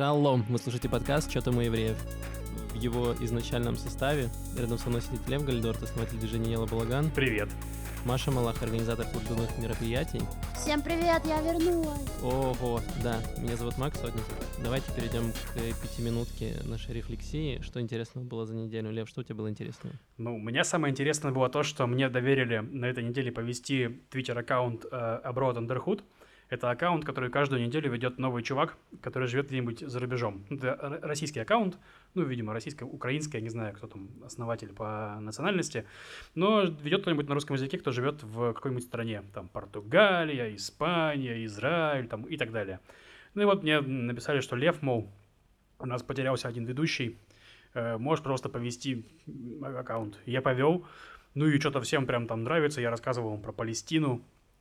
Шалом! Вы слушаете подкаст «Что там у евреев?» В его изначальном составе рядом со мной сидит Лев Гальдорт, основатель движения Ела Балаган. Привет. Маша Малах, организатор культурных мероприятий. Всем привет, я вернулась. Ого, да, меня зовут Макс Сотников. Давайте перейдем к пятиминутке нашей рефлексии. Что интересного было за неделю? Лев, что у тебя было интересного? Ну, у меня самое интересное было то, что мне доверили на этой неделе повести твиттер-аккаунт э, Abroad Underhood. Это аккаунт, который каждую неделю ведет новый чувак, который живет где-нибудь за рубежом. Это российский аккаунт, ну, видимо, российско-украинский, я не знаю, кто там основатель по национальности, но ведет кто-нибудь на русском языке, кто живет в какой-нибудь стране, там, Португалия, Испания, Израиль, там, и так далее. Ну и вот мне написали, что Лев, мол, у нас потерялся один ведущий, э, можешь просто повести аккаунт. Я повел, ну и что-то всем прям там нравится, я рассказывал про Палестину,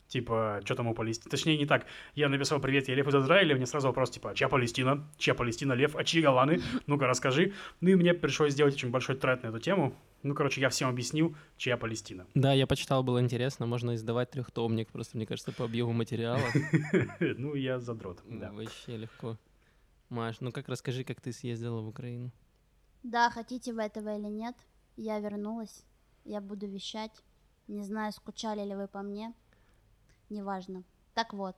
типа, что там у Палестины. Точнее, не так. Я написал «Привет, я Лев из Израиля», мне сразу вопрос, типа, чья Палестина? Чья Палестина, Лев? А чьи Голланы? Ну-ка, расскажи. Ну и мне пришлось сделать очень большой тред на эту тему. Ну, короче, я всем объяснил, чья Палестина. Да, я почитал, было интересно. Можно издавать трехтомник, просто, мне кажется, по объему материала. Ну, я задрот, да. Вообще легко. Маш, ну как расскажи, как ты съездила в Украину? Да, хотите вы этого или нет, я вернулась. Я буду вещать. Не знаю, скучали ли вы по мне неважно. Так вот.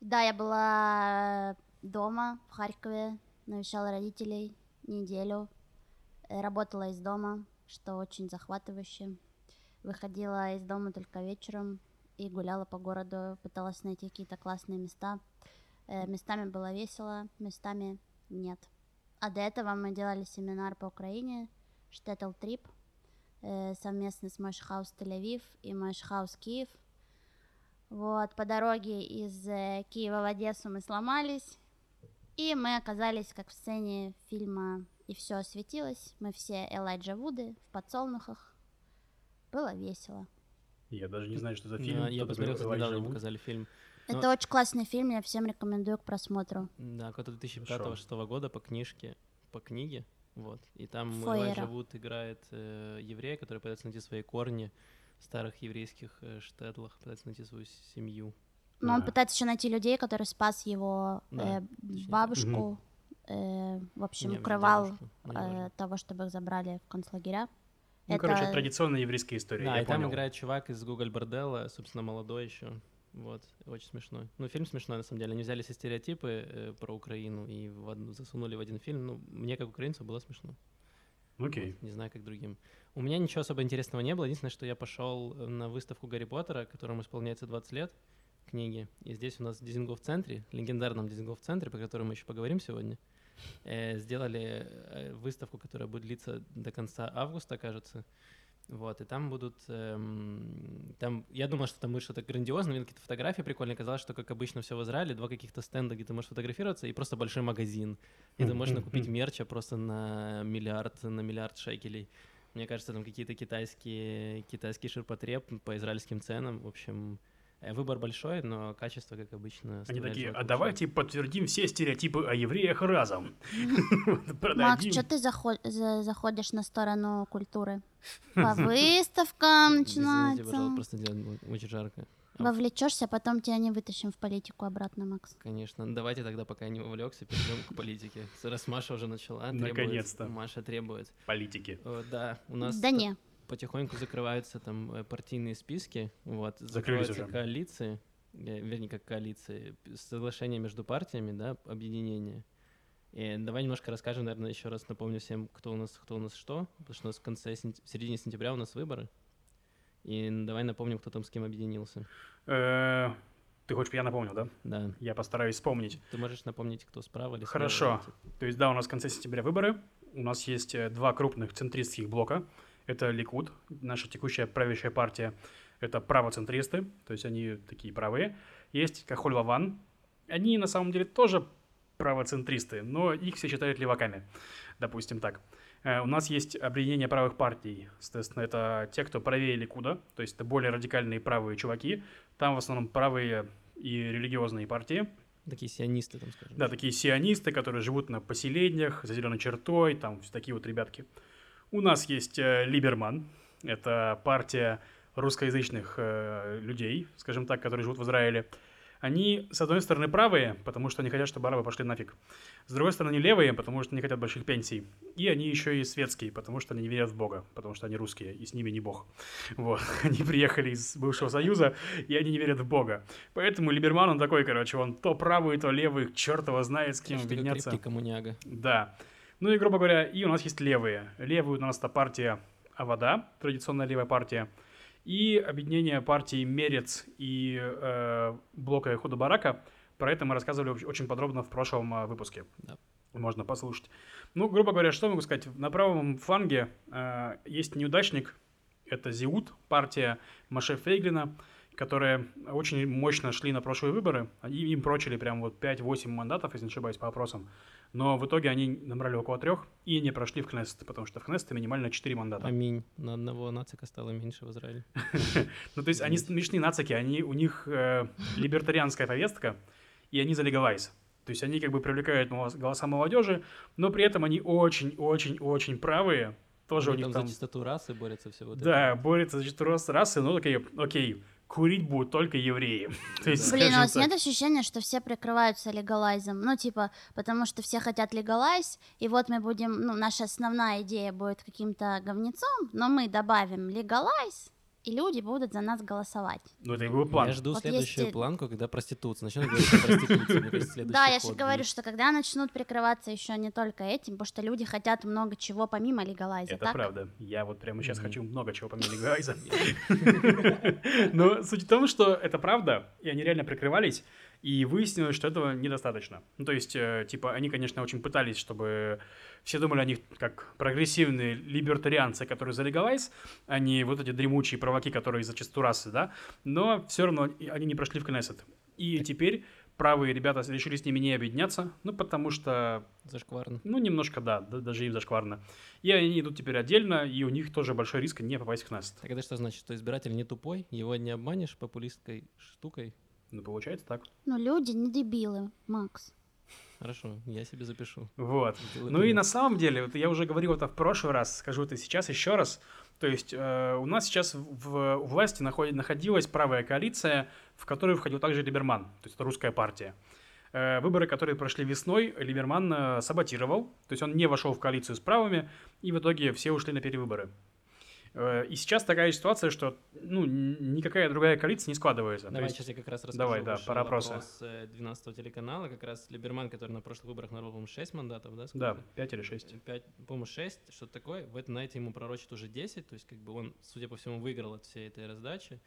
Да, я была дома в Харькове, навещала родителей неделю, э, работала из дома, что очень захватывающе. Выходила из дома только вечером и гуляла по городу, пыталась найти какие-то классные места. Э, местами было весело, местами нет. А до этого мы делали семинар по Украине, Штетл Трип, э, совместно с Машхаус Тель-Авив и Машхаус Киев – вот, по дороге из э, Киева в Одессу мы сломались, и мы оказались как в сцене фильма «И все осветилось». Мы все Элайджа Вуды в подсолнухах. Было весело. Я даже не знаю, что за фильм. я посмотрел, кстати, недавно показали фильм. Это Но... очень классный фильм, я всем рекомендую к просмотру. Да, какой-то 2005-2006 года по книжке, по книге, вот. И там Элайджа Вуд играет э, еврея, который пытается найти свои корни старых еврейских э, штедлах, пытается найти свою семью. Но он пытается еще найти людей, которые спас его да, э, бабушку, э, в общем, укрывал э, того, чтобы их забрали в концлагеря. Ну, это... короче, традиционная еврейская история. Да, и понял. там играет чувак из Google Борделла, собственно, молодой еще. Вот, очень смешной. Ну, фильм смешной, на самом деле. Они взяли все стереотипы э, про Украину и в одну, засунули в один фильм. Ну, мне, как украинцу, было смешно. Окей. Okay. Вот, не знаю, как другим. У меня ничего особо интересного не было. Единственное, что я пошел э, на выставку Гарри Поттера, которому исполняется 20 лет, книги. И здесь у нас в Дизингоф-центре, легендарном Дизингоф-центре, по которому мы еще поговорим сегодня, э, сделали э, выставку, которая будет длиться до конца августа, кажется. Вот, и там будут... Эм, там, я думал, что там будет что-то грандиозное, видел какие-то фотографии прикольные. Казалось, что, как обычно, все в Израиле, два каких-то стенда, где ты можешь фотографироваться, и просто большой магазин. И ты можно купить мерча просто на миллиард, на миллиард шекелей. Мне кажется, там какие-то китайские, китайский ширпотреб по израильским ценам. В общем, э, выбор большой, но качество, как обычно, Они такие, а давайте подтвердим все стереотипы о евреях разом. Макс, что ты заходишь на сторону культуры? По выставкам начинается. просто очень жарко. Вовлечешься, потом тебя не вытащим в политику обратно, Макс. Конечно. Давайте тогда, пока я не вовлекся, перейдем к политике. Раз Маша уже начала, Наконец-то. Маша требует. Политики. Да, у нас... Да не. Потихоньку закрываются там э, партийные списки, вот. Уже. коалиции, э, вернее, как коалиции, соглашение между партиями, да, объединение. И давай немножко расскажем, наверное, еще раз напомню всем, кто у нас, кто у нас что, потому что у нас в конце, в середине сентября у нас выборы. И давай напомним, кто там с кем объединился. Э, ты хочешь, я напомню, да? Да. Я постараюсь вспомнить. Ты можешь напомнить, кто справа или Хорошо. То есть, да, у нас в конце сентября выборы. У нас есть э, два крупных центристских блока. Это Ликуд, наша текущая правящая партия. Это правоцентристы, то есть они такие правые. Есть Кахоль Ваван. Они на самом деле тоже правоцентристы, но их все считают леваками, допустим так. Э, у нас есть объединение правых партий. Соответственно, это те, кто правее Ликуда, то есть это более радикальные правые чуваки. Там в основном правые и религиозные партии. Такие сионисты, там скажем. Да, такие сионисты, которые живут на поселениях, за зеленой чертой, там такие вот ребятки. У нас есть э, Либерман, это партия русскоязычных э, людей, скажем так, которые живут в Израиле. Они, с одной стороны, правые, потому что они хотят, чтобы арабы пошли нафиг. С другой стороны, левые, потому что они хотят больших пенсий. И они еще и светские, потому что они не верят в Бога, потому что они русские, и с ними не Бог. Вот. Они приехали из бывшего Союза, и они не верят в Бога. Поэтому Либерман, он такой, короче, он то правый, то левый, черт его знает, с кем объединяться. коммуняга. Да. Ну и, грубо говоря, и у нас есть левые. Левые у нас это партия Авода, традиционная левая партия, и объединение партий Мерец и э, блока Худа Барака. Про это мы рассказывали оч- очень подробно в прошлом э, выпуске. Да. Можно послушать. Ну, грубо говоря, что могу сказать? На правом фланге э, есть неудачник. Это Зиут, партия Маше Фейглина, которые очень мощно шли на прошлые выборы. Они им прочили прям вот 5-8 мандатов, если не ошибаюсь, по опросам. Но в итоге они набрали около трех и не прошли в Кнессет, потому что в Кнессете минимально 4 мандата. Аминь. На одного нацика стало меньше в Израиле. Ну, то есть они смешные нацики, они, у них э, либертарианская повестка, и они за легалайз. То есть они как бы привлекают голоса молодежи, но при этом они очень-очень-очень правые. Тоже Они у них там там... за чистоту расы борются все вот Да, это. борются за чистоту рас- расы, но окей, окей, курить будут только евреи. То есть, Блин, у скажем вас так. нет ощущения, что все прикрываются легалайзом? Ну, типа, потому что все хотят легалайз, и вот мы будем, ну, наша основная идея будет каким-то говнецом, но мы добавим легалайз, и люди будут за нас голосовать. Ну, это был план. Я жду Вот следующую есть- планку, когда проституция. Начнем говорить о проституции. Да, я же говорю, что когда начнут прикрываться еще не только этим, потому что люди хотят много чего помимо легалайза, Это правда. Я вот прямо сейчас хочу много чего помимо легалайза. Но суть в том, что это правда, и они реально прикрывались, и выяснилось, что этого недостаточно. Ну, то есть, э, типа, они, конечно, очень пытались, чтобы все думали о них как прогрессивные либертарианцы, которые за легалайз, а не вот эти дремучие провоки, которые за чистоту расы, да, но все равно они не прошли в Кнессет. И теперь правые ребята решили с ними не объединяться, ну, потому что Зашкварно. ну, немножко, да, да, даже им зашкварно. И они идут теперь отдельно, и у них тоже большой риск не попасть в Кнессет. Так это что значит, что избиратель не тупой, его не обманешь популистской штукой? Ну, получается так. Ну, люди не дебилы, Макс. Хорошо, я себе запишу. Вот. Сделаю Ну и на самом деле, вот я уже говорил это в прошлый раз, скажу это сейчас еще раз. То есть э, у нас сейчас в, у власти находи- находилась правая коалиция, в которую входил также Либерман, то есть это русская партия. Э, выборы, которые прошли весной, Либерман э, саботировал, то есть он не вошел в коалицию с правыми, и в итоге все ушли на перевыборы. Э, и сейчас такая ситуация, что ну, никакая другая коалиция не складывается. Давай есть- сейчас я как раз расскажу. Давай, да, Вышел про опросы. опрос, э, 12 телеканала, как раз Либерман, который на прошлых выборах набрал, по-моему, 6 мандатов, да? Да, сколько? 5 или 6. 5, по-моему, 6, что-то такое. В этом на эти ему пророчат уже 10, то есть как бы он, судя по всему, выиграл от всей этой раздачи.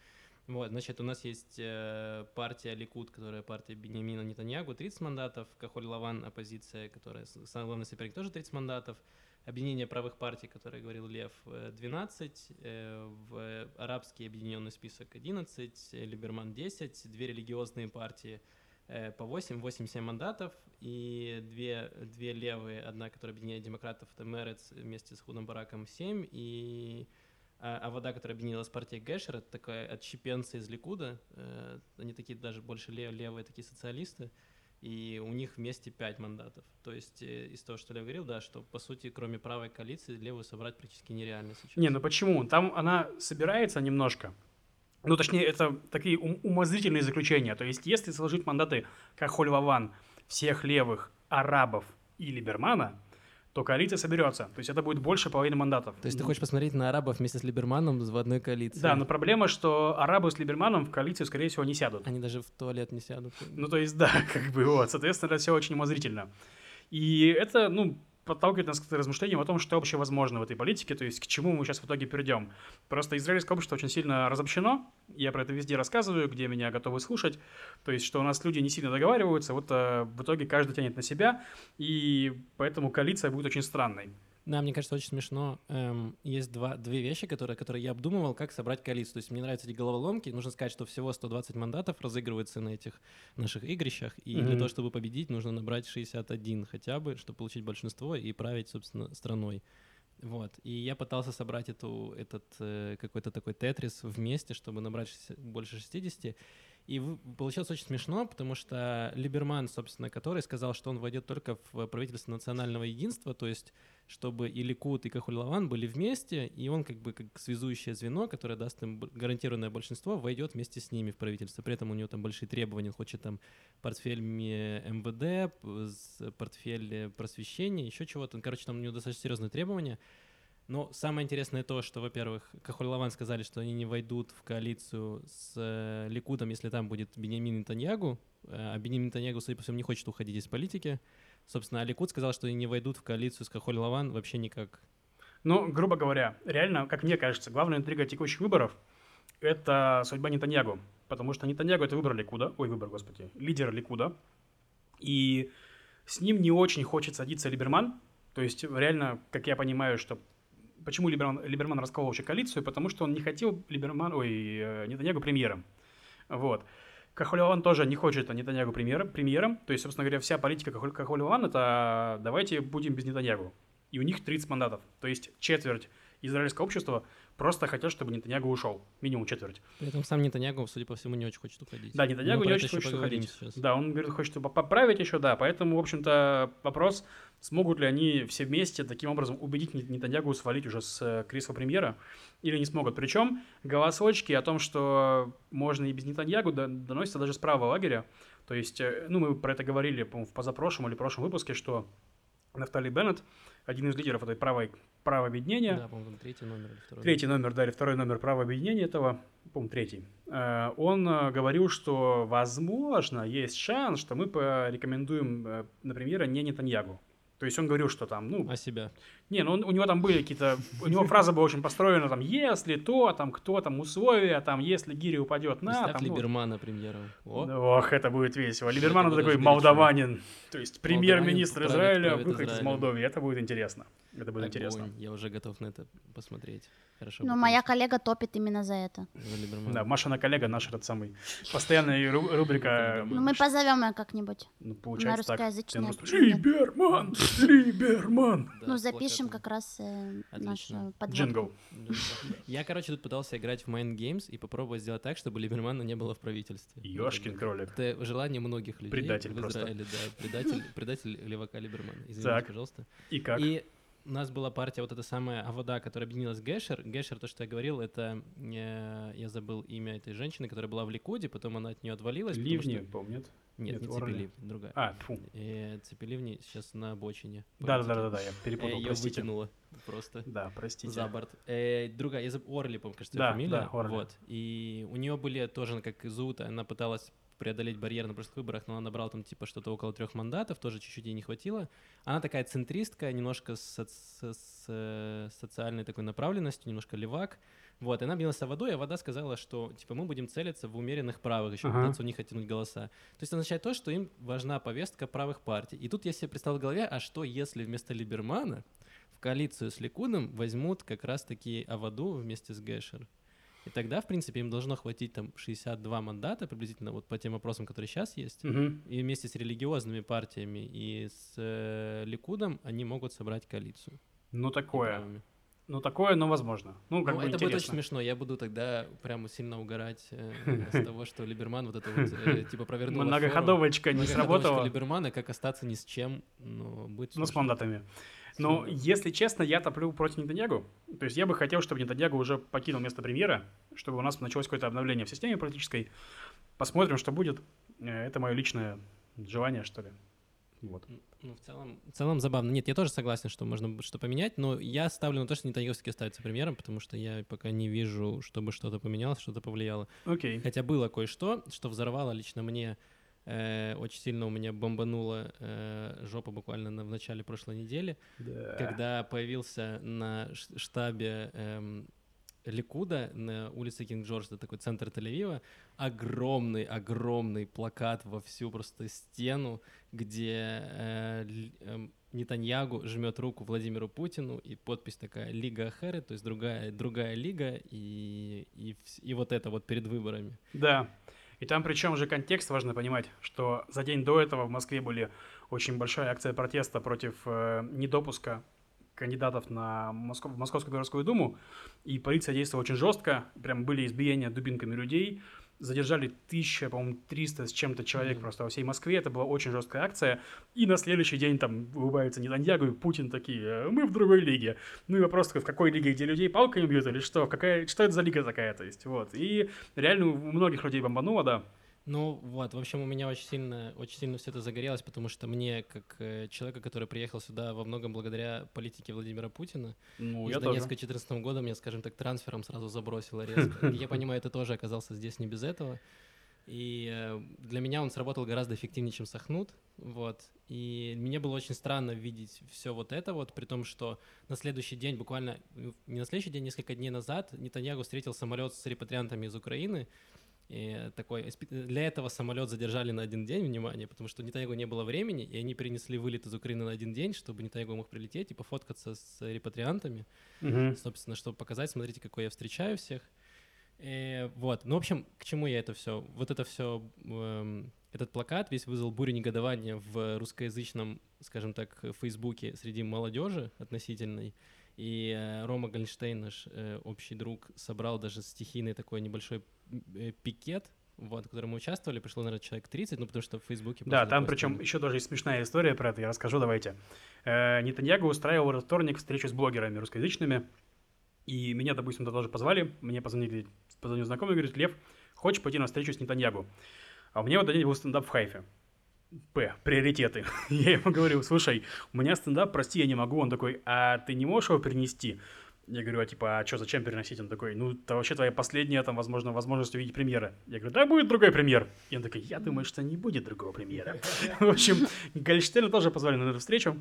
Вот, значит, у нас есть э, партия Ликут, которая партия Бенемина Нетаньягу, 30 мандатов, Кахоль Лаван, оппозиция, которая самый главный соперник, тоже 30 мандатов, Объединение правых партий, которое говорил Лев, э, 12, э, в арабский объединенный список 11, э, Либерман 10, две религиозные партии э, по 8, 8-7 мандатов, и две, две левые, одна, которая объединяет демократов, это Мерец вместе с Худом Бараком 7, и а, а вода, которая объединилась с партией Гэшер, это такая отщепенцы из Ликуда, э, они такие даже больше лев- левые, такие социалисты, и у них вместе 5 мандатов. То есть э, из того, что я говорил, да, что по сути, кроме правой коалиции, левую собрать практически нереально сейчас. Не, ну почему? Там она собирается немножко. Ну, точнее, это такие ум- умозрительные заключения. То есть, если сложить мандаты Кахоль Ваван, всех левых, арабов и Либермана, то коалиция соберется. То есть, это будет больше половины мандатов. То есть ты хочешь посмотреть на арабов вместе с Либерманом в одной коалиции? Да, но проблема, что арабы с Либерманом в коалицию, скорее всего, не сядут. Они даже в туалет не сядут. Ну, то есть, да, как бы вот. Соответственно, это все очень умозрительно. И это, ну, подталкивает нас к размышлениям о том, что вообще возможно в этой политике, то есть к чему мы сейчас в итоге перейдем. Просто израильское общество очень сильно разобщено, я про это везде рассказываю, где меня готовы слушать, то есть что у нас люди не сильно договариваются, вот э, в итоге каждый тянет на себя, и поэтому коалиция будет очень странной. Да, мне кажется, очень смешно. Эм, есть два, две вещи, которые, которые я обдумывал, как собрать коалицию. То есть мне нравятся эти головоломки. Нужно сказать, что всего 120 мандатов разыгрывается на этих наших игрищах. И для Мгм. того, чтобы победить, нужно набрать 61 хотя бы, чтобы получить большинство и править, собственно, страной. Вот. И я пытался собрать эту, этот э, какой-то такой тетрис вместе, чтобы набрать 60 больше 60. И получилось очень смешно, потому что Либерман, собственно, который сказал, что он войдет только в правительство национального единства, то есть чтобы и Ликут, и Кахуль-Лаван были вместе, и он как бы как связующее звено, которое даст им гарантированное большинство, войдет вместе с ними в правительство. При этом у него там большие требования, он хочет там портфель МВД, портфель просвещения, еще чего-то. Короче, там у него достаточно серьезные требования. Но самое интересное то, что, во-первых, Кахуль-Лаван сказали, что они не войдут в коалицию с э, Ликудом, если там будет Бенямин Нетаньягу, э, а Бенямин Нетаньягу, судя по всему, не хочет уходить из политики. Собственно, а Ликуд сказал, что они не войдут в коалицию с Кахоль-Лаван вообще никак. Ну, грубо говоря, реально, как мне кажется, главная интрига текущих выборов – это судьба Нетаньягу. Потому что Нетаньягу – это выбор Ликуда, ой, выбор, господи, лидер Ликуда. И с ним не очень хочет садиться Либерман. То есть, реально, как я понимаю, что почему Либерман, Либерман расколол вообще коалицию, потому что он не хотел Либерман, ой, э, Нетаньягу премьером. Вот. Кахолеван тоже не хочет Нетаньягу премьером, премьером. То есть, собственно говоря, вся политика Кахолеван – это давайте будем без Нетаньягу. И у них 30 мандатов. То есть четверть израильского общества просто хотят, чтобы Нетаньягу ушел. Минимум четверть. При этом сам Нетаньягу, судя по всему, не очень хочет уходить. Да, Нетаньягу не очень хочет уходить. сейчас. Да, он говорит, хочет поправить еще, да. Поэтому, в общем-то, вопрос, смогут ли они все вместе таким образом убедить Нет- Нетаньягу свалить уже с э, кресла премьера или не смогут. Причем голосочки о том, что можно и без Нетаньягу, до- доносятся даже с правого лагеря. То есть, э, ну, мы про это говорили, по-моему, в позапрошлом или прошлом выпуске, что Нафтали Беннет, один из лидеров этой правой, правого объединения, Да, по-моему, третий номер или второй. Третий номер, да, или второй номер права объединения этого, по-моему, третий. Э, Он э, говорил, что, возможно, есть шанс, что мы порекомендуем, э, например, не Нетаньягу. То есть он говорил, что там, ну, А себя. не, ну он- у него там были какие-то, у него фраза была очень построена, там, если то, там, кто, там, условия, там, если Гири упадет на, Представь там, ну, Либермана премьером. О, Ох, это будет весело. Либерман такой молдаванин, то есть премьер-министр Израиля выходит из. Молдовы. Это будет интересно. Это будет огонь. интересно. Я уже готов на это посмотреть. Хорошо. Ну, бы, моя коллега топит именно за это. за. Да, Машина коллега, наш этот самый постоянная ру- рубрика. Ну, мы позовем ее как-нибудь. Ну, получается так. русскоязычное на русском- почему нет? Либерман! Либерман! Да, ну, запишем как раз э, нашу подводку. Джингл. Я, короче, тут пытался играть в Mind Games и попробовать сделать так, чтобы Либермана не было в правительстве. Ёшкин кролик. Это желание многих людей Предатель в просто. Да. Предатель, предатель левака Либермана. Извините, Так. пожалуйста. И как? И у нас была партия вот эта самая Авода, которая объединилась с Гешер. Гешер, то, что я говорил, это... э, я забыл имя этой женщины, которая была в Ликуде, потом она от нее отвалилась. Ливни, что- помнит? Нет, Нет, не Орли. Цепелив, другая. А, фу. Э, Цепеливни сейчас на обочине. Да-да-да, я перепутал, Ее простите. вытянуло просто. Да, простите. За борт. Э, другая, я заб- Орли, по-моему, кажется, Да, фамилия. да, Орли. Вот. И у нее были тоже, как и Зут, она пыталась преодолеть барьер на прошлых выборах, но она набрала там типа что-то около трех мандатов, тоже чуть-чуть ей не хватило. Она такая центристка, немножко с, соц- с, э, социальной такой направленностью, немножко левак. Вот, и она объединилась с водой, а вода сказала, что типа мы будем целиться в умеренных правых, еще Ага. пытаться у них оттянуть голоса. То есть означает то, что им важна повестка правых партий. И тут я себе представил в голове, а что если вместо Либермана в коалицию с Ликудом возьмут как раз-таки Аваду вместе с Гэшер. И тогда, в принципе, им должно хватить там 62 мандата приблизительно вот по тем вопросам, которые сейчас есть. Мгм. И вместе с религиозными партиями и с э, Ликудом они могут собрать коалицию. Ну, такое. Ну, такое, но возможно. Ну, как Ну, бы это будет очень интересно. смешно. Я буду тогда прямо сильно угорать э, с того, что Либерман вот это вот э, типа провернул. Многоходовочка не сработала. Либермана, как остаться ни с чем, ну, будет Ну, с мандатами. Но, если честно, я топлю против Нетаньягу. То есть я бы хотел, чтобы Нетаньягу уже покинул место премьера, чтобы у нас началось какое-то обновление в системе политической. Посмотрим, что будет. Э, Это мое личное желание, что ли. Вот. Ну, в целом, в целом забавно. Нет, я тоже согласен, что можно что поменять, но я ставлю на то, что Нетаньяху все-таки останется премьером, потому что я пока не вижу, чтобы что-то поменялось, что-то повлияло. Окей. Хотя было кое-что, что взорвало лично мне, э, очень сильно у меня бомбанула э, жопа буквально на- в начале прошлой недели, Да. когда появился на штабе эм, Ликуда на улице Кинг-Джордж, это такой центр Тель-Авива, огромный-огромный плакат во всю просто стену, где э, эм, Нетаньягу жмет руку Владимиру Путину, и подпись такая «Лига Ахеры», то есть другая, другая лига, и, и, и вот это вот перед выборами. Да. И там причем же контекст важно понимать, что за день до этого в Москве были очень большая акция протеста против э, недопуска кандидатов на Москов- в Московскую городскую думу, и полиция действовала очень жестко, прям были избиения дубинками людей, задержали тысяча, по-моему, 300 с чем-то человек Мгм. просто во всей Москве, это была очень жесткая акция, и на следующий день там улыбается Нетаньягу и Путин такие, «Э, мы в другой лиге. Ну и вопрос такой, в какой лиге, где людей палками бьют или что, какая, что это за лига такая, то есть, вот. И реально у многих людей бомбануло, да. Ну вот, в общем, у меня очень сильно, очень сильно все это загорелось, потому что мне, как э, человека, который приехал сюда во многом благодаря политике Владимира Путина, Ну, я тоже. Донецка 2014 года меня, скажем так, трансфером сразу забросило резко. Я понимаю, ты тоже оказался здесь не без этого. И э, для меня он сработал гораздо эффективнее, чем Сахнут. Вот. И мне было очень странно видеть все вот это вот, при том, что на следующий день, буквально, ну, не на следующий день, несколько дней назад, Нетаньягу встретил самолет с репатриантами из Украины. И такой, для этого самолет задержали на один день, внимание, потому что у не было времени, и они перенесли вылет из Украины на один день, чтобы Нетаньягу мог прилететь и пофоткаться с репатриантами Мгм. собственно, чтобы показать, смотрите, какой я встречаю всех. Э, вот, ну, в общем, к чему я это все? Вот это все, этот плакат весь вызвал бурю негодования в русскоязычном, скажем так, Фейсбуке среди молодежи относительной. И э, Рома Гольнштейн, наш э, общий друг, собрал даже стихийный такой небольшой пикет, вот, в котором мы участвовали, пришло, наверное, человек 30, ну, потому что в Фейсбуке... Да, там причем еще даже есть смешная история про это, я расскажу, давайте. Э, Нетаньягу устраивал во вторник встречу с блогерами русскоязычными, и меня, допустим, туда тоже позвали, мне позвонили, позвонил знакомый, говорит, Лев, хочешь пойти на встречу с Нетаньягу? А у меня в этот день был стендап в Хайфе. П. Приоритеты. Я ему говорю, слушай, у меня стендап, прости, я не могу. Он такой, а ты не можешь его перенести? Я говорю, а типа, а что, зачем переносить? Он такой, ну, это вообще твоя последняя, там, возможно, возможность увидеть премьеры. Я говорю, да, будет другой премьер. И он такой, я думаю, что не будет другого премьера. В общем, Гольштейна тоже позвали на эту встречу.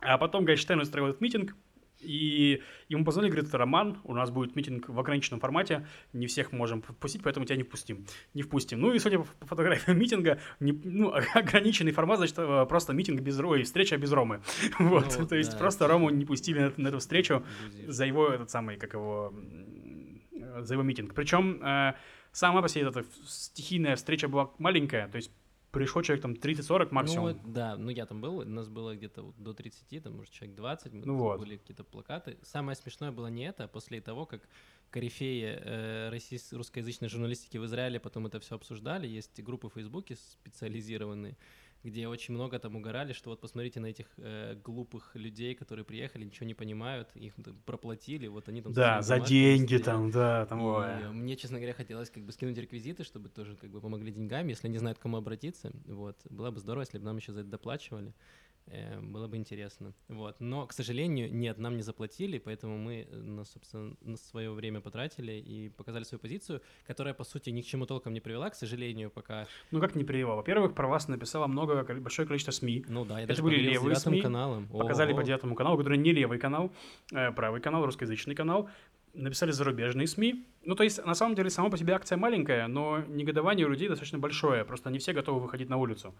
А потом Гольштейн устроил митинг, и ему позвонили, говорит, Роман, у нас будет митинг в ограниченном формате, не всех можем впустить, поэтому тебя не впустим. Не впустим. Ну и, судя по фотографиям митинга, не- ну, ограниченный формат, значит, э, просто митинг без Ромы, встреча без Ромы. Вот, Ну, то есть да, просто Рому не пустили на, на эту встречу за его этот самый, как его, э, за его митинг. Причем э, сама по себе эта стихийная встреча была маленькая, то есть пришло человек там 30-40 максимум. Ну, да, ну я там был, у нас было где-то вот до 30, там, может, человек 20, мы Ну вот. были какие-то плакаты. Самое смешное было не это, а после того, как корифеи э, российс- русскоязычной журналистики в Израиле потом это все обсуждали, есть группы в Фейсбуке специализированные, где очень много там угорали, что вот посмотрите на этих э, глупых людей, которые приехали, ничего не понимают, их там проплатили, вот они там... Да, за деньги стоят. там, да, там, И, ой. мне, честно говоря, хотелось как бы скинуть реквизиты, чтобы тоже как бы помогли деньгами, если не знают, к кому обратиться. Вот. Было бы здорово, если бы нам еще за это доплачивали. Э, Было бы интересно. Вот. Но, к сожалению, нет, нам не заплатили, поэтому мы, э, на, собственно, на свое время потратили и показали свою позицию, которая, по сути, ни к чему толком не привела, к сожалению, пока... Ну, как не привело? Во-первых, про вас написало много, большое количество СМИ. Ну да, я Это даже были левые СМИ, каналом. Показали Ого. по девятому каналу, который не левый канал, э, правый канал, русскоязычный канал. Написали зарубежные СМИ. Ну, то есть, на самом деле, сама по себе акция маленькая, но негодование у людей достаточно большое. Просто не все готовы выходить на улицу.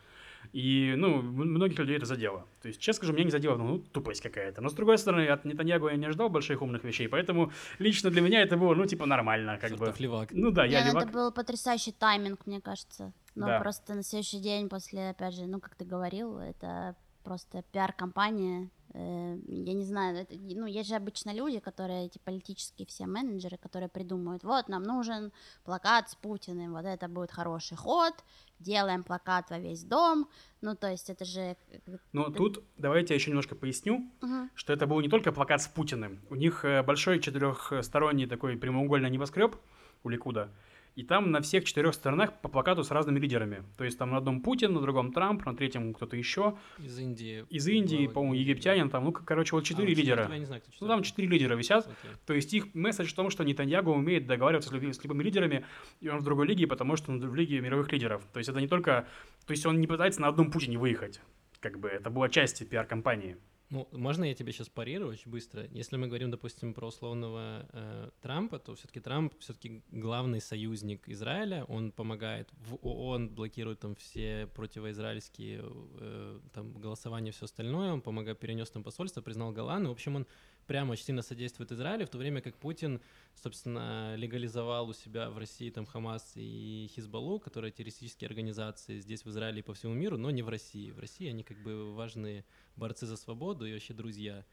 И, ну, многих людей это задело. То есть, честно скажу, меня не задело, ну, тупость какая-то. Но, с другой стороны, от Нетаньягу я не ожидал больших умных вещей, поэтому лично для меня это было, ну, типа, нормально, как бы. Чёртов левак. Ну да, я Не, ну, левак. это был потрясающий тайминг, мне кажется. Ну, Да. просто на следующий день после, опять же, ну, как ты говорил, это просто пиар-компания. Э, Я не знаю, это, ну, есть же обычно люди, которые, эти политические все менеджеры, которые придумывают, вот, нам нужен плакат с Путиным, вот это будет хороший ход, делаем плакат во весь дом. Ну, то есть это же... э, Но тут давайте я еще немножко поясню. Мгм. что это был не только плакат с Путиным. У них э, большой четырехсторонний такой прямоугольный небоскреб у Ликуда. И там на всех четырех сторонах по плакату с разными лидерами. То есть там на одном Путин, на другом Трамп, на третьем кто-то еще. Из Индии. Из Индии, Глава по-моему, египтянин там. Ну, короче, вот А, четыре вот лидера. Я не знаю, кто Ну, там четыре лидера висят. Окей. То есть их месседж в том, что Нетаньягу умеет договариваться с, люби- с любыми лидерами, и он в другой лиге, потому что он в лиге мировых лидеров. То есть это не только... То есть он не пытается на одном Путине выехать. Как бы это была часть пиар-компании. Ну, можно я тебе сейчас парирую очень быстро? Если мы говорим, допустим, про условного э, Трампа, то все-таки Трамп все-таки главный союзник Израиля. Он помогает в ООН, блокирует там все противоизраильские э, там голосования, все остальное. Он помогает, перенес там посольство, признал Голланд. В общем, он прямо очень сильно содействует Израилю, в то время как Путин, собственно, легализовал у себя в России там Хамас и Хизбаллу, которые террористические организации здесь в Израиле и по всему миру, но не в России. В России они как бы важные борцы за свободу и вообще друзья.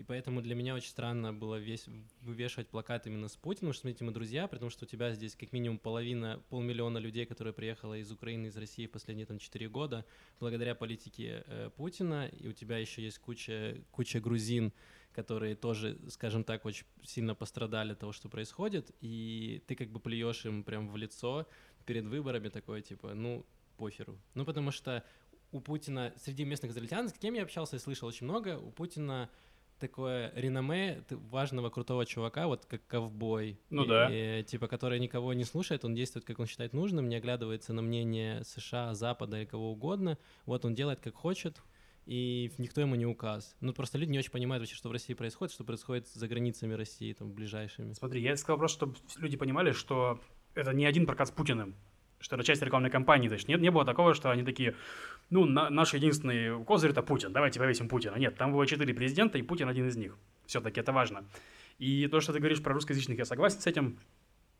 И поэтому для меня очень странно было весь вывешивать плакат именно с Путиным, что смотрите, мы друзья, потому что у тебя здесь как минимум половина, полмиллиона людей, которые приехало из Украины, из России в последние там 4 года, благодаря политике э, Путина, и у тебя еще есть куча, куча грузин, которые тоже, скажем так, очень сильно пострадали от того, что происходит, и ты как бы плюешь им прям в лицо перед выборами такой, типа, ну, похеру. Ну, потому что у Путина среди местных израильтян, с кем я общался и слышал очень много, у Путина такое реноме важного крутого чувака, вот как ковбой. Ну и, да. И, типа, который никого не слушает, он действует, как он считает нужным, не оглядывается на мнение США, Запада или кого угодно. Вот он делает, как хочет, и никто ему не указ. Ну, просто люди не очень понимают вообще, что в России происходит, что происходит за границами России, там, ближайшими. Смотри, я сказал просто, чтобы люди понимали, что это не один прокат с Путиным что это часть рекламной кампании. То есть нет, не было такого, что они такие, ну, на, наш единственный козырь это Путин, давайте повесим Путина. Нет, там было четыре президента, и Путин один из них. Все-таки это важно. И то, что ты говоришь про русскоязычных, я согласен с этим.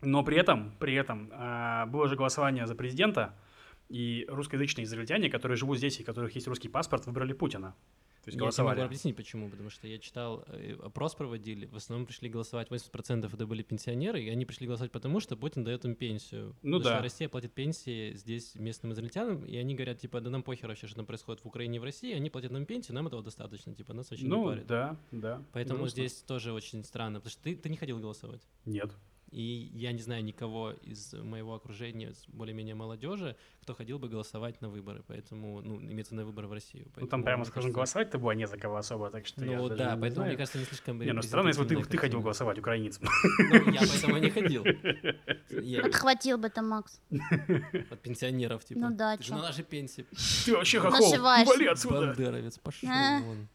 Но при этом, при этом э, было же голосование за президента, и русскоязычные израильтяне, которые живут здесь и у которых есть русский паспорт, выбрали Путина. То есть голосовали. Я могу объяснить, почему. Потому что я читал, э, опрос проводили, в основном пришли голосовать, 80% это были пенсионеры, и они пришли голосовать потому, что Путин дает им пенсию. Ну потому да. Что Россия платит пенсии здесь местным израильтянам, и они говорят, типа, да нам похер вообще, что там происходит в Украине и в России, они платят нам пенсию, нам этого достаточно, типа, нас вообще ну, не парит. да, да. Поэтому грустно. здесь тоже очень странно, потому что ты, ты не ходил голосовать. Нет. И я не знаю никого из моего окружения, более-менее молодежи, кто ходил бы голосовать на выборы, поэтому, ну, имеется на выборы в Россию. Ну, там, прямо скажем, голосовать-то было не за кого особо, так что Ну, я да, не поэтому, знаю. мне кажется, не слишком... Не, ну странно, если бы ты, ты ходил голосовать украинцем. Ну, я поэтому не ходил. Я Отхватил бы там Макс. от пенсионеров, типа. Ну да, Ты же на нашей пенсии. Ты вообще хохол, вали отсюда. Бандеровец, пошел А. вон.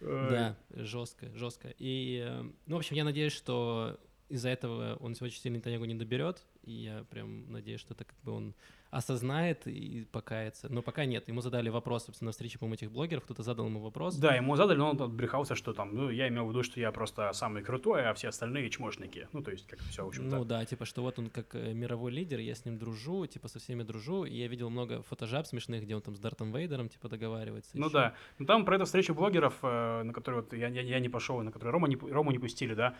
Да, жестко, жестко. И, э, ну, в общем, я надеюсь, что из-за этого он очень сильно Нетаньягу не доберет, и я прям надеюсь, что это как бы он осознает и покается. Но пока нет. Ему задали вопрос, собственно, на встрече, по-моему, этих блогеров, кто-то задал ему вопрос. Да, ему задали, но он отбрехался, что там, ну, я имел в виду, что я просто самый крутой, а все остальные чмошники. Ну, то есть, как все, в общем-то. Ну да, типа, что вот он как э, мировой лидер, я с ним дружу, типа, со всеми дружу, и я видел много фотожаб смешных, где он там с Дартом Вейдером, типа, договаривается. Ну ещё. да. Ну там про эту встречу блогеров, э, на которую вот я, я, я не пошел, на которую Рома не, Рому не пустили, да,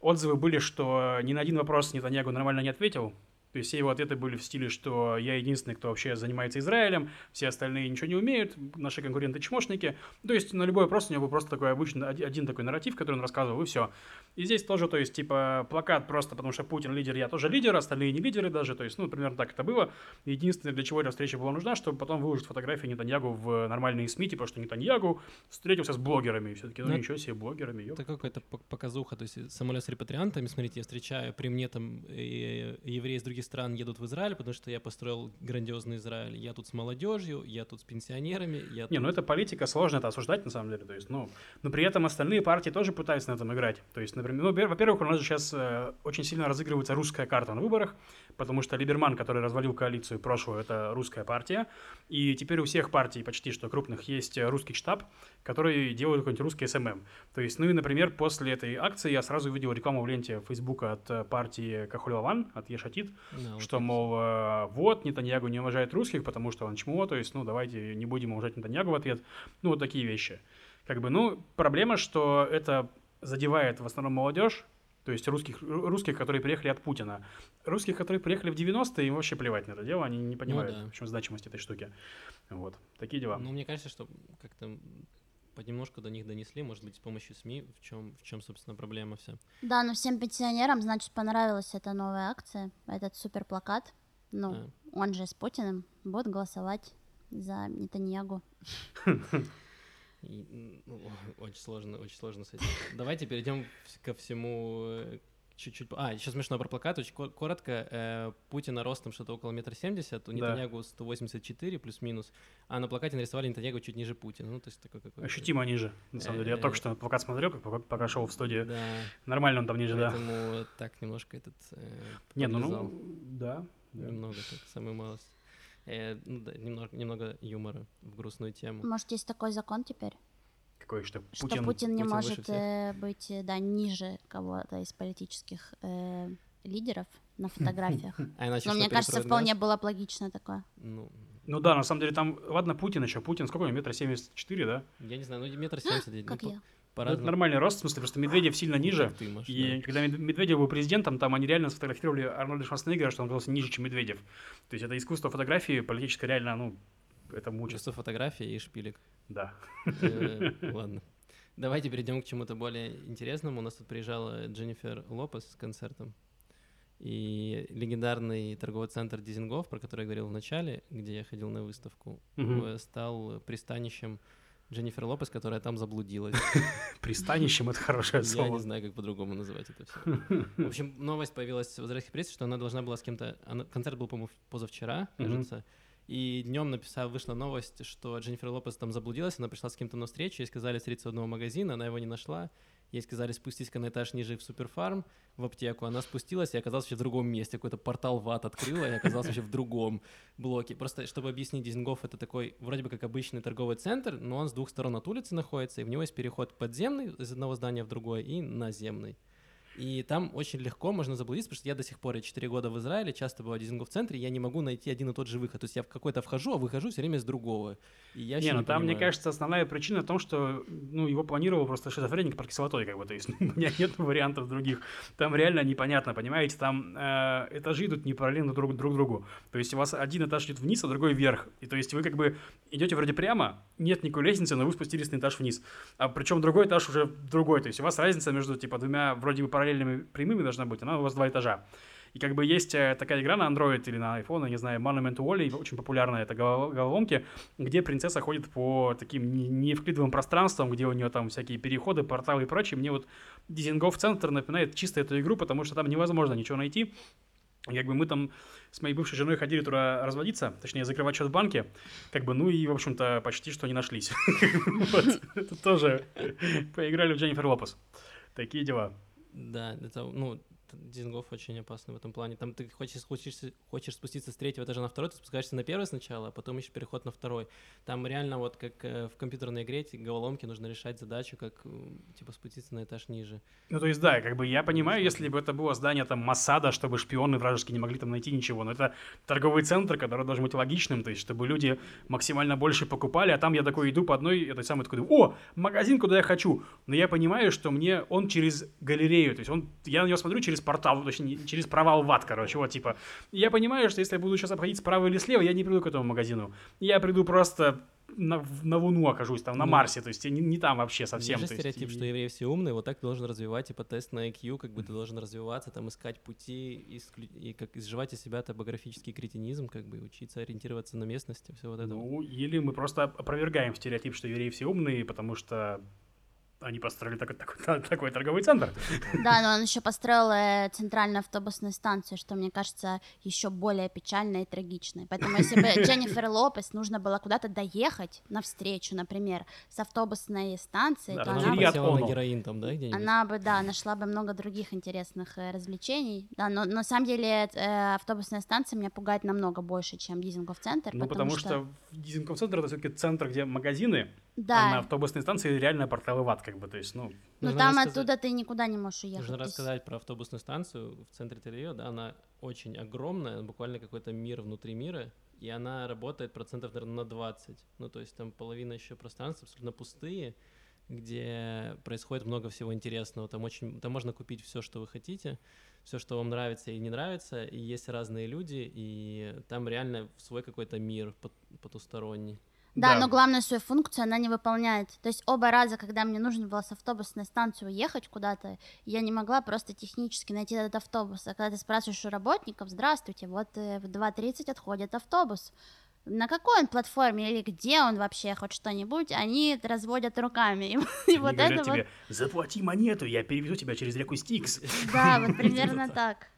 отзывы были, что ни на один вопрос Нетаньягу нормально не ответил. То есть все его ответы были в стиле, что я единственный, кто вообще занимается Израилем, все остальные ничего не умеют, наши конкуренты чмошники. То есть на любой вопрос у него был просто такой обычный, один, такой нарратив, который он рассказывал, и все. И здесь тоже, то есть, типа, плакат просто потому, что Путин лидер, я тоже лидер, остальные не лидеры даже, то есть, ну, примерно так это было. Единственное, для чего эта встреча была нужна, чтобы потом выложить фотографии Нетаньягу в нормальные СМИ, типа, что Нетаньягу встретился с блогерами, и все-таки, ну, Ну, ничего себе, блогерами, ёп. Это какая-то пок- показуха, то есть самолет с репатриантами, смотрите, я встречаю, при мне там э, евреи из других стран едут в Израиль, потому что я построил грандиозный Израиль. Я тут с молодежью, я тут с пенсионерами, я Не, тут- ну это политика, сложно это осуждать на самом деле, то есть, ну, но при этом остальные партии тоже пытаются на этом играть. То есть, например, ну, во- во-первых, у нас же сейчас э, очень сильно разыгрывается русская карта на выборах, потому что Либерман, который развалил коалицию прошлую, это русская партия, и теперь у всех партий почти что крупных есть русский штаб, который делает какой-нибудь русский SMM. То есть, ну и, например, после этой акции я сразу увидел рекламу в ленте Фейсбука от партии Кахоль Лаван, от Еш Атид, Да, вот что, это мол, э, вот, Нетаньягу не уважает русских, потому что он чмо, то есть, ну, давайте не будем уважать Нетаньягу в ответ. Ну, вот такие вещи. Как бы, ну, проблема, что это задевает в основном молодежь, то есть русских, ру- русских, которые приехали от Путина. Русских, которые приехали в 90-е, им вообще плевать на это дело, они не понимают, да. в чем значимость этой штуки. Вот, такие дела. Ну, мне кажется, что как-то понемножку до них донесли, может быть, с помощью СМИ, в чем, в чем собственно, проблема вся. Да, но всем пенсионерам, значит, понравилась эта новая акция, этот супер плакат. Ну, Да. он же с Путиным будет голосовать за Нетаньягу. И, ну, очень сложно, очень сложно с этим. Давайте перейдем ко всему э, чуть-чуть. по- А, еще смешно про плакат, очень ко- коротко. Э, Путина ростом что-то около метра семьдесят, у Да. Нетаньягу 184 плюс-минус, а на плакате нарисовали Нетаньягу чуть ниже Путина. Ну, то есть такой какой-то... Ощутимо ниже, на самом деле. Я Э, только что пока смотрел, как пока, шел в студию. Да, Нормально он там ниже, да. поэтому так немножко этот... э, Не, ну, ну, да. да. Немного так, самую малость. Э, ну да, немного, немного юмора в грустную тему. Может, есть такой закон теперь? Какой, что Что Путин... Путин, не Путин выше может всех. э, быть, э, да, ниже кого-то из политических э, лидеров на фотографиях. А иначе Но что, мне кажется, вполне было бы логично такое. Ну, Ну да, на самом деле там, ладно, Путин еще, Путин сколько у него, метр семьдесят четыре, да? я не знаю, ну метр семьдесят. Как ну, я. Ну, это нормальный рост, в смысле, потому что Медведев сильно ниже. Ты, Маш, И да. когда Мед- Медведев был президентом, там они реально сфотографировали Арнольда Шварценеггера, что он оказался ниже, чем Медведев. То есть это искусство фотографии политическое реально, ну, это мучит. Чувство фотографии и шпилек. Да. Э, Ладно. Давайте перейдем к чему-то более интересному. У нас тут приезжала Дженнифер Лопес с концертом. И легендарный торговый центр Дизингоф, про который я говорил в начале, где я ходил на выставку, э, стал пристанищем Дженнифер Лопес, которая там заблудилась. Пристанищем это хорошее Я слово. не знаю, как по-другому называть это все. В общем, новость появилась в израильской прессе, что она должна была с кем-то... Концерт был, по-моему, позавчера, кажется. И днем написал, вышла новость, что Дженнифер Лопес там заблудилась, она пришла с кем-то на встречу, ей сказали встретиться у одного магазина, она его не нашла. Ей сказали спустись-ка на этаж ниже в суперфарм, в аптеку. Она спустилась и оказалась вообще в другом месте. Какой-то портал в ад открыла и оказалась вообще в другом блоке. Просто, чтобы объяснить, Дизингоф — это такой, вроде бы как обычный торговый центр, но он с двух сторон от улицы находится, и в него есть переход подземный из одного здания в другое и наземный. И там очень легко можно заблудиться, потому что я до сих пор, я 4 года в Израиле, часто бываю в Дизингоф центре, я не могу найти один и тот же выход. То есть я в какой-то вхожу, а выхожу все время с другого. И я Не, ну не там, мне понимаю. кажется, основная причина в том, что ну, его планировал просто шизофреник под кислотой, как бы, то есть у меня нет вариантов других. Там реально непонятно, понимаете, там э, этажи идут не параллельно друг, друг другу. То есть у вас один этаж идет вниз, а другой вверх. И то есть вы как бы идете вроде прямо, нет никакой лестницы, но вы спустились на этаж вниз. А причем другой этаж уже другой. То есть у вас разница между типа двумя вроде бы параллельными прямыми должна быть, она у вас два этажа. И как бы есть э, такая игра на Android или на iPhone, я не знаю, Monument Valley, очень популярная, это голов- головоломки, где принцесса ходит по таким не- неевклидовым пространствам, где у нее там всякие переходы, порталы и прочее. Мне вот Дизингоф центр напоминает чисто эту игру, потому что там невозможно ничего найти. И Как бы мы там с моей бывшей женой ходили туда разводиться, точнее, закрывать счет в банке, как бы, ну и, в общем-то, почти что не нашлись. Это тоже поиграли в Дженнифер Лопес. Такие дела. Да, это, ну, Дизингоф очень опасный в этом плане. Там ты хочешь, хочешь, хочешь спуститься с третьего этажа на второй, ты спускаешься на первый сначала, а потом ищешь переход на второй. Там реально вот как э, в компьютерной игре эти головоломки нужно решать задачу, как типа спуститься на этаж ниже. Ну, то есть, да, как бы я понимаю, если бы это было здание там Масада, чтобы шпионы вражеские не могли там найти ничего, но это торговый центр, который должен быть логичным, то есть, чтобы люди максимально больше покупали, а там я такой иду по одной, этой самой такой, о, магазин, куда я хочу, но я понимаю, что мне он через галерею, то есть, он, я на него смотрю через портал, точнее, не- через провал в ад, короче, вот, типа, я понимаю, что если я буду сейчас обходить справа или слева, я не приду к этому магазину, я приду просто на, на Луну окажусь, там, на Ну, Марсе, то есть, не, не там вообще совсем. Есть же есть, стереотип, и- что евреи все умные, вот так ты должен развивать, типа тест на IQ, как бы ты должен развиваться, там искать пути, исклю- и как изживать из себя топографический кретинизм, как бы учиться ориентироваться на местности, все вот это. Ну, или мы просто опровергаем стереотип, что евреи все умные, потому что они построили такой, такой, такой торговый центр. Да, но он еще построил э, центральную автобусную станцию, что мне кажется еще более печально и трагично. Поэтому если бы Дженнифер Лопес нужно было куда-то доехать навстречу, например, с автобусной станции, Да, то Она бы- на героин там, да, она бы, да, нашла бы много других интересных э, развлечений. Да, но на самом деле э, автобусная станция меня пугает намного больше, чем Дизингоф центр. Ну, потому что, Дизинком центр это все-таки центр, где магазины, а на да, автобусной станции реально порталы в ад, как бы, то есть, ну, но Нужно там рассказать- оттуда ты никуда не можешь уехать. Нужно рассказать про автобусную станцию в центре тель да, она очень огромная, буквально какой-то мир внутри мира, и она работает процентов, наверное, на 20. Ну, то есть там половина еще пространства абсолютно пустые, где происходит много всего интересного. Там очень, там можно купить все, что вы хотите, все, что вам нравится и не нравится, и есть разные люди, и там реально свой какой-то мир пот- потусторонний. Да, Да. но главную свою функцию она не выполняет. То есть оба раза, когда мне нужно было с автобусной станции уехать куда-то, я не могла просто технически найти этот автобус. А когда ты спрашиваешь у работников, здравствуйте, вот э, в 2.30 отходит автобус. На какой он платформе или где он вообще, хоть что-нибудь, они разводят руками. И, и вот это вот, тебе, заплати монету, я перевезу тебя через реку Стикс. да, вот примерно так.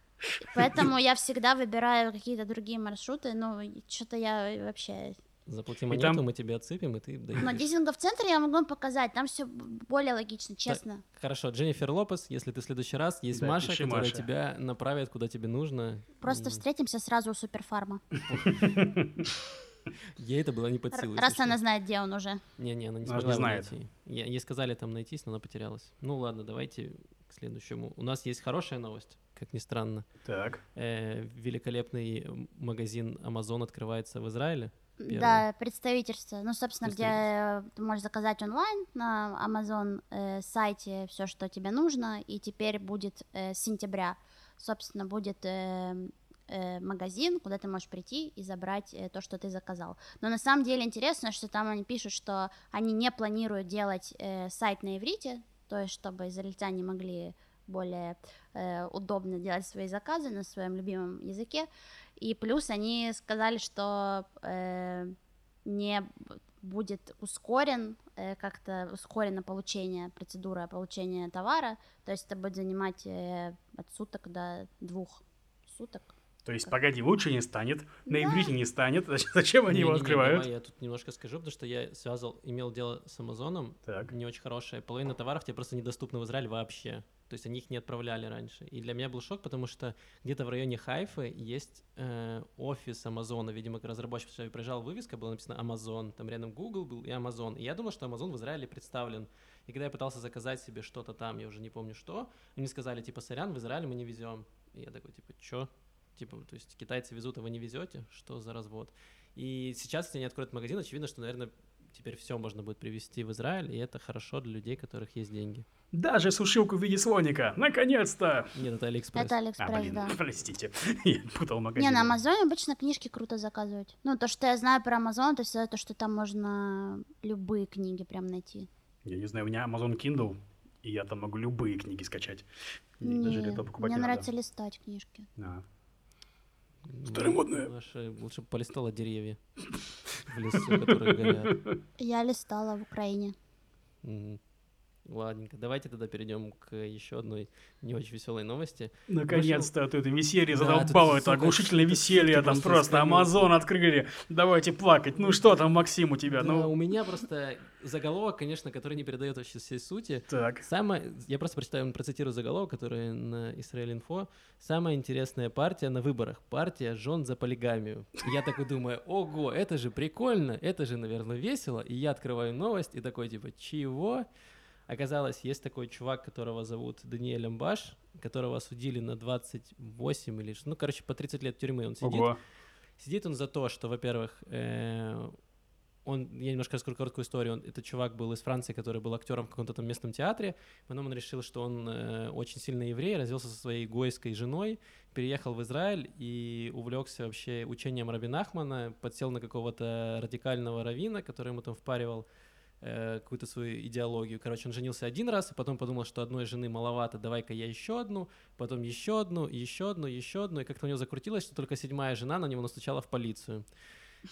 Поэтому я всегда выбираю какие-то другие маршруты, ну, что-то я вообще Заплати И монету, там- мы тебе отсыпем, и ты Но доедешь. дизинга в центре я могу вам показать, там все более логично, честно. Хорошо, Дженнифер Лопес, если ты в следующий раз, есть Да, Маша, которая Маше. тебя направит, куда тебе нужно. Просто и встретимся сразу у суперфарма. Ей это было не под силу. раз она знает, где он уже. Не-не, она не смогла не его знает. найти. Ей сказали там найтись, но она потерялась. Ну ладно, давайте к следующему. У нас есть хорошая новость, как ни странно. Так. Э, великолепный магазин Amazon открывается в Израиле. Первый. Да, представительство. Ну, собственно, где э, ты можешь заказать онлайн на Amazon э, сайте все, что тебе нужно, и теперь будет э, с сентября, собственно, будет э, э, магазин, куда ты можешь прийти и забрать э, то, что ты заказал. Но на самом деле интересно, что там они пишут, что они не планируют делать э, сайт на иврите, то есть чтобы израильтяне могли более э, удобно делать свои заказы на своем любимом языке. И плюс они сказали, что э, не будет ускорен, э, как-то ускорено получение, процедура получения товара, то есть это будет занимать э, от суток до двух суток. То есть, погоди, лучше не станет, на Да. иврите не станет. Зачем- они его Не-не-не, открывают? давай я тут немножко скажу, потому что я связал, имел дело с Амазоном, Так. не очень хорошая. Половина товаров тебе просто недоступна в Израиль вообще. То есть они их не отправляли раньше. И для меня был шок, потому что где-то в районе Хайфы есть э, офис Амазона. Видимо, как разработчик потому что я проезжал вывеска, было написано Амазон. Там рядом Google был и Амазон. И я думал, что Амазон в Израиле представлен. И когда я пытался заказать себе что-то там, я уже не помню что, они сказали, типа, сорян, в Израиле мы не везем. И я такой, типа, чё? Типа, то есть китайцы везут, а вы не везете? Что за развод? И сейчас, если они откроют магазин, очевидно, что, наверное, теперь все можно будет привезти в Израиль, и это хорошо для людей, у которых есть деньги. Даже сушилку в виде слоника. Наконец-то! Нет, это Алиэкспресс. Это А, Алиэкспресс, блин, да. простите. Я путал магазин. Не, на Амазоне обычно книжки круто заказывать. Ну, то, что я знаю про Амазон, то есть то, что там можно любые книги прям найти. Я не знаю, у меня Amazon Kindle, и я там могу любые книги скачать. И даже Не, это покупать мне не надо. нравится листать книжки. А. Ну, Старомодная. Лучше, лучше бы полистала деревья в лесу, которые горят. Я листала в Украине. Ладненько, давайте тогда перейдем к еще одной не очень веселой новости. Наконец-то ты это веселье Да, задолбало, это оглушительное веселье, там просто. Амазон открыли, давайте плакать. Ну что там, Максим, у тебя? Да, Ну, у меня просто заголовок, конечно, который не передает вообще всей сути. так. Самое, я просто прочитаю, процитирую заголовок, который на Израиль Инфо. Самая интересная партия на выборах. Партия жен за полигамию. Я такой думаю, ого, это же прикольно, это же, наверное, весело. И я открываю новость и такой, типа, чего? Оказалось, есть такой чувак, которого зовут Даниэль Амбаш, которого осудили на 28 или... ш- Ну, короче, по 30 лет тюрьмы он сидит. Ого. Сидит он за то, что, во-первых, э, он, я немножко расскажу короткую историю. Он, этот чувак был из Франции, который был актером в каком-то там местном театре. Потом он решил, что он э, очень сильный еврей, развелся со своей гойской женой, переехал в Израиль и увлекся вообще учением Раби Ахмана, подсел на какого-то радикального равина, который ему там впаривал э, какую-то свою идеологию. Короче, он женился один раз, и потом подумал, что одной жены маловато, давай-ка я еще одну, потом еще одну, еще одну, еще одну, и как-то у него закрутилось, что только седьмая жена на него настучала в полицию.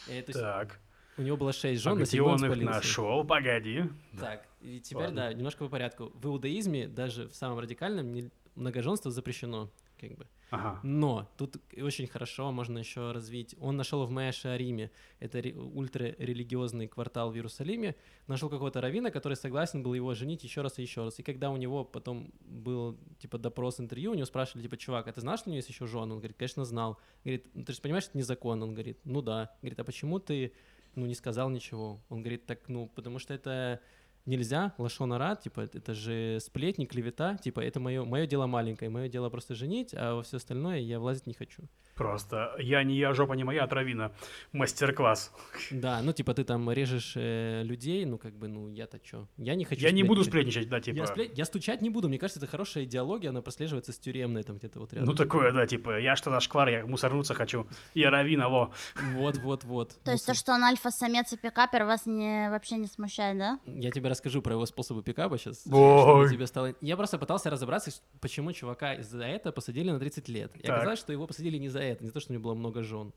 Э, то есть Так. у него было шесть А жен, на где он с их нашел? Погоди. Так, и теперь, Ладно. да, немножко по порядку. В иудаизме, даже в самом радикальном, многоженство запрещено, как бы. Ага. Но тут очень хорошо можно еще развить. Он нашел в Мэше-Ариме, это ре- ультрарелигиозный квартал в Иерусалиме, нашел какого-то равина, который согласен был его женить еще раз и еще раз. И когда у него потом был типа допрос, интервью, у него спрашивали, типа, чувак, а ты знал, что у него есть еще жена? Он говорит, конечно, знал. Говорит, ну ты же понимаешь, что это незаконно? Он говорит, ну да. Говорит, а почему ты ну, не сказал ничего? Он говорит, так, ну, потому что это нельзя, лашон арат, типа, это же сплетни, клевета, типа, это мое, мое дело маленькое, мое дело просто женить, а во все остальное я влазить не хочу. Просто я не я, жопа не моя, травина. Мастер-класс. Да, ну, типа, ты там режешь э, людей, ну, как бы, ну, я-то чё? Я не хочу Я не буду сплетничать. да, типа. Я, спле- я стучать не буду, мне кажется, это хорошая идеология, она прослеживается с тюремной там где-то вот рядом. Ну такое, да, типа, я что шквар, я мусорнуться хочу. Я равина, во. Вот, вот, вот. То есть то, что он альфа-самец и пикапер, вас не, вообще не смущает, да? Я тебе расскажу про его способы пикапа сейчас. Ой. тебе стало... Я просто пытался разобраться, почему чувака из-за это посадили на 30 лет. И Так. оказалось, что его посадили не за это, не за то, что у него было много жен.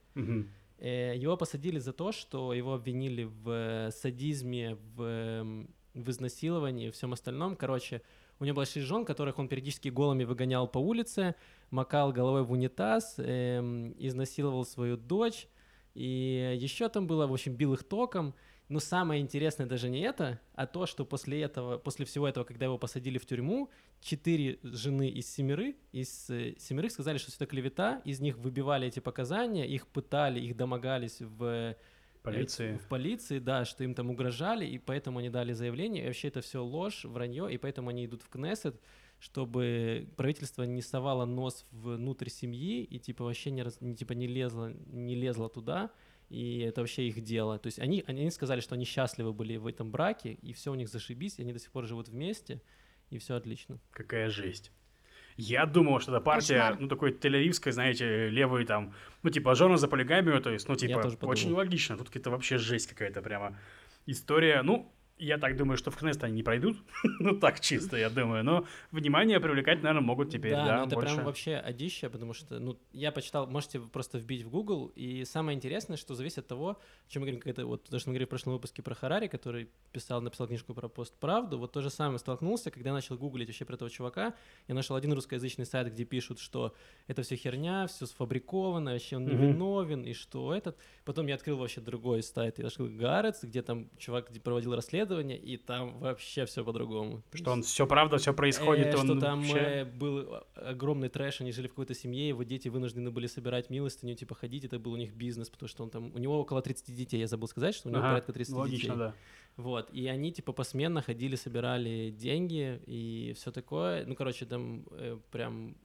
Э, Его посадили за то, что его обвинили в э, садизме, в, эм, в изнасиловании и всем остальном. Короче, у него было шесть жен, которых он периодически голыми выгонял по улице, макал головой в унитаз, эм, изнасиловал свою дочь. И еще там было, в общем, бил их током. Но самое интересное даже не это, а то, что после этого, после всего этого, когда его посадили в тюрьму, четыре жены из семеры, из э, семерых сказали, что все это клевета, из них выбивали эти показания, их пытали, их домогались в э, Полиции. в полиции, да, что им там угрожали, и поэтому они дали заявление. И вообще это все ложь, вранье, и поэтому они идут в Кнессет, чтобы правительство не совало нос внутрь семьи и типа вообще не, раз- не, типа, не лезло, не лезло туда. И это вообще их дело. То есть они, они сказали, что они счастливы были в этом браке, и все у них зашибись, и они до сих пор живут вместе, и все отлично. Какая жесть. Я думал, что это партия, Кошмар. ну, такой тель знаете, левый там, ну, типа, жена за полигамию, то есть, ну, типа, очень логично. Тут какая-то вообще жесть какая-то прямо. История, ну, я так думаю, что в Кнест они не пройдут. ну, так чисто, я думаю. Но внимание привлекать, наверное, могут теперь, да, да, но это больше. прям вообще одище, потому что, ну, я почитал, можете просто вбить в Google, и самое интересное, что зависит от того, чем мы говорим, какая-то, вот то, что мы говорили в прошлом выпуске про Харари, который писал, написал книжку про постправду, вот то же самое столкнулся, когда я начал гуглить вообще про этого чувака, я нашел один русскоязычный сайт, где пишут, что это все херня, все сфабриковано, вообще он невиновен, и что этот. Потом я открыл вообще другой сайт, я нашел Гарретс, где там чувак проводил расследование, и там вообще все по-другому. Что он все правда, все происходит, Э, он что там вообще... э, был о- огромный трэш, они жили в какой-то семье, его дети вынуждены были собирать милостыню, типа ходить, это был у них бизнес, потому что он там, у него около 30 детей, я забыл сказать, что у него Ага, порядка 30 Логично, детей. да. Вот, и они типа посменно ходили, собирали деньги и все такое, ну, короче, там э, прям,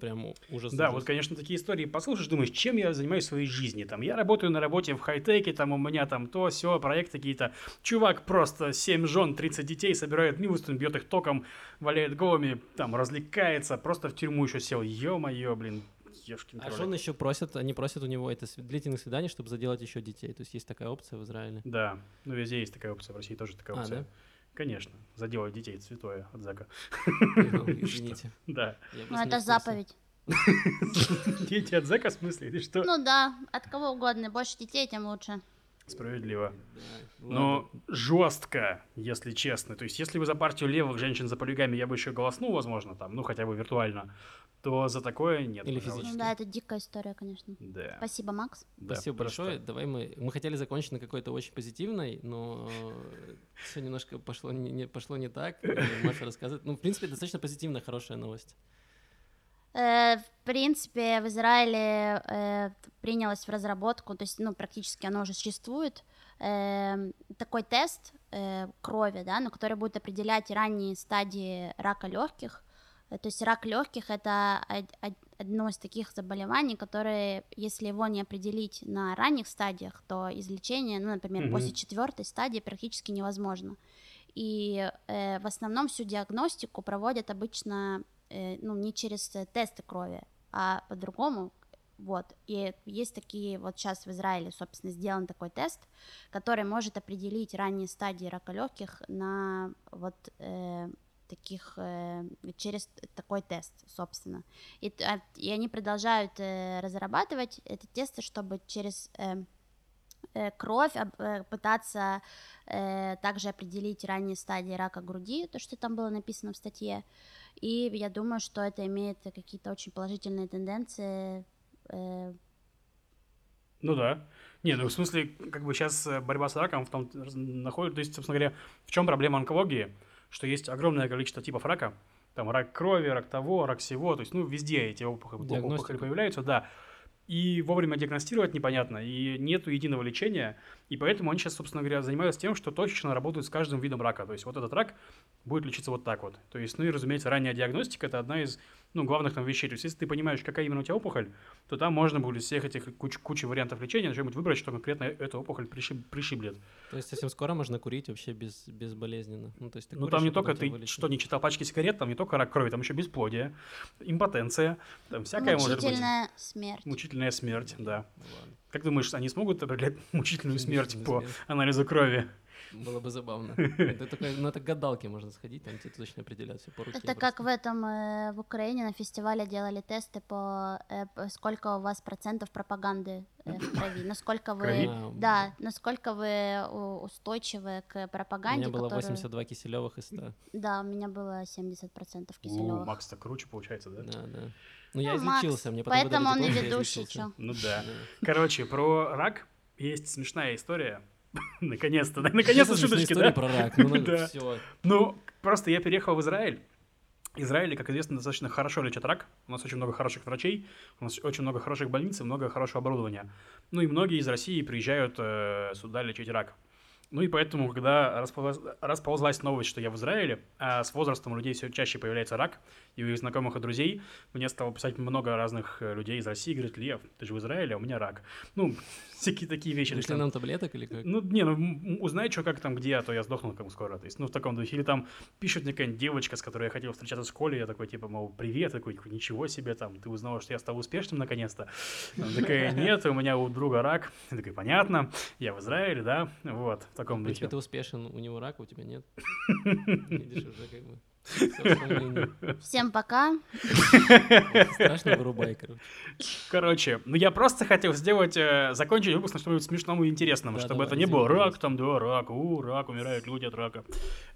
прям ужас. Да, вот, конечно, такие истории послушаешь, думаешь, чем я занимаюсь в своей жизни? Там, я работаю на работе в хай-теке, там у меня там то, все, проекты какие-то. Чувак просто 7 жен, 30 детей, собирает милостыню, бьет их током, валяет голыми, там, развлекается, просто в тюрьму еще сел. Ё-моё, блин, ешкин А жен еще просят, они просят у него это длительных свиданий, чтобы заделать еще детей. То есть есть такая опция в Израиле. Да, ну везде есть такая опция, в России тоже такая А, опция. да? Конечно, заделать детей, святое от Зака. Ну, Извините. Да. Ну, это заповедь. Дети от Зака, в смысле? Ты что? Ну да, от кого угодно. Больше детей, тем лучше. Справедливо. Да, Но жестко, если честно. То есть, если вы за партию левых женщин за полигами, я бы еще голоснул, возможно, там, ну, хотя бы виртуально, то за такое нет. Или пожалуйста. Ну физически. да, это дикая история, конечно. Да. Спасибо, Макс. да, Спасибо просто. большое. Давай мы. Мы хотели закончить на какой-то очень позитивной, но все немножко пошло не, не- пошло не так. Маша рассказывает. Ну, в принципе, достаточно позитивная, хорошая новость. Э, в принципе, в Израиле э, принялось в разработку, то есть, ну, практически оно уже существует, э, такой тест э, крови, да, ну, который будет определять ранние стадии рака легких. Э, То есть рак легких это од- од- одно из таких заболеваний, которые, если его не определить на ранних стадиях, то излечение, ну, например, Мгм. после четвертой стадии практически невозможно. И э, в основном всю диагностику проводят обычно э, ну, не через э, тесты крови, а по-другому. Вот. И есть такие, вот сейчас в Израиле, собственно, сделан такой тест, который может определить ранние стадии рака легких на вот э, таких э, через такой тест, собственно. И, а- и они продолжают э, разрабатывать эти тесты, чтобы через э, э, кровь пытаться также определить ранние стадии рака груди, то, что там было написано в статье. И я думаю, что это имеет какие-то очень положительные тенденции. Ну да. Не, ну в смысле, как бы сейчас борьба с раком в том находит, то есть, собственно говоря, в чем проблема онкологии? Что есть огромное количество типов рака, там рак крови, рак того, рак всего, то есть, ну, везде эти опухоли, опухоли появляются, да. И вовремя диагностировать непонятно, и нету единого лечения, и поэтому они сейчас, собственно говоря, занимаются тем, что точечно работают с каждым видом рака. То есть вот этот рак будет лечиться вот так вот. То есть, ну и, разумеется, ранняя диагностика – это одна из ну, главных там вещей. То есть если ты понимаешь, какая именно у тебя опухоль, то там можно будет из всех этих куч, кучи вариантов лечения что-нибудь выбрать, что конкретно эту опухоль пришиб- пришиблет. То есть совсем скоро можно курить вообще без, безболезненно. Ну, то есть ты Ну куришь, там не только ты вылечит. что не читал пачки сигарет, там не только рак крови, там еще бесплодие, импотенция, там всякое может быть. мучительная смерть. Мучительная смерть, да. Ладно. Как думаешь, они смогут определять мучительную смерть по анализу крови? Было бы забавно. Это только, ну, это к гадалке можно сходить, там тебе точно определят все по руке. Это как в этом э, в Украине на фестивале делали тесты по, э, по сколько у вас процентов пропаганды э, в крови, насколько вы, Крови? Да, насколько вы у- устойчивы к У пропаганде. меня было которую- 82 киселевых из 100. Да, у меня было 70% У, киселевых. Макс-то круче получается, да? Да, да. Ну, я Ну, излечился, мне потом Поэтому он и ведущий, чё. Ну. Да. Короче, про рак есть смешная история. Наконец-то, наконец-то шуточки, да? про рак. Ну, ну, Да. Ну, просто я переехал в Израиль. Израиль, как известно, достаточно хорошо лечат рак. У нас очень много хороших врачей, у нас очень много хороших больниц и много хорошего оборудования. Ну и многие из России приезжают э, сюда лечить рак. Ну и поэтому, когда располз- расползлась новость, что я в Израиле, а с возрастом у людей все чаще появляется рак, и у их знакомых и друзей мне стало писать много разных э, людей из России, говорит, Лев, ты же в Израиле, а у меня рак. Ну, всякие такие вещи. Пришли нам таблеток или как? Ну, не, ну, узнай, что, как там, где, а то я сдохну кому скоро. То есть, ну, в таком духе. Или там пишет мне какая-нибудь девочка, с которой я хотел встречаться в школе, я такой, типа, мол, привет, такой, типа, ничего себе, там, ты узнала, что я стал успешным наконец-то. Она такая, нет, у меня у друга рак. Я такой, понятно, я в Израиле, да, вот, в таком В принципе, духе. ты успешен, у него рак, а у тебя нет. Видишь, уже как бы... Всем пока. Страшно вырубай, короче. Короче, ну я просто хотел сделать, э, закончить выпуск на что-нибудь смешному и интересному, Да, чтобы давай, это не было рак, там, да, рак, у, рак, умирают люди от рака.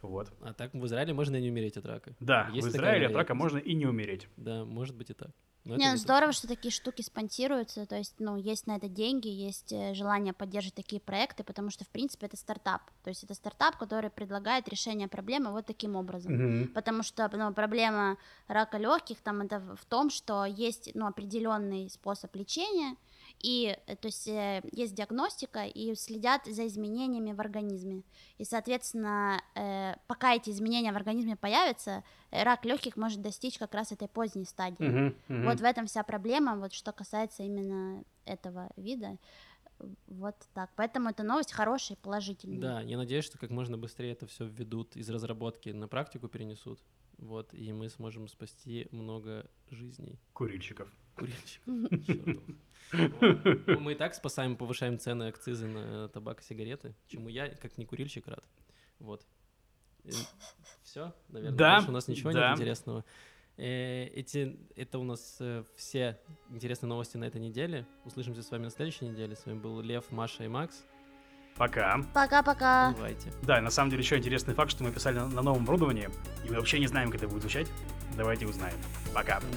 Вот. А так в Израиле можно и не умереть от рака. Да, Есть в Израиле от рака можно и не умереть. Да, может быть и так. Но Не, ну не здорово, что такие штуки спонсируются, то есть, ну, есть на это деньги, есть э, желание поддерживать такие проекты, потому что, в принципе, это стартап, то есть это стартап, который предлагает решение проблемы вот таким образом. Мгм. Потому что ну, проблема рака легких там это в том, что есть ну, определенный способ лечения, и э, то есть э, есть диагностика, и следят за изменениями в организме. И, соответственно, э, пока эти изменения в организме появятся, рак легких может достичь как раз этой поздней стадии. Мгм, мгм. Вот в этом вся проблема, вот что касается именно этого вида. Вот так. Поэтому эта новость хорошая и положительная. Да, я надеюсь, что как можно быстрее это все введут из разработки на практику перенесут. Вот, и мы сможем спасти много жизней Курильщиков. Ну, Мы и так спасаем, повышаем цены акцизы на табак и сигареты, чему я, как не курильщик, рад. Вот. Все, наверное, Да, больше у нас ничего да. нет интересного. Э, Эти, это у нас э, все интересные новости на этой неделе. Услышимся с вами на следующей неделе. С вами был Лев, Маша и Макс. Пока. Пока-пока. Бывайте. Да, на самом деле еще интересный факт, что мы писали на, на новом оборудовании, и мы вообще не знаем, как это будет звучать. Давайте узнаем. Пока. Мгм.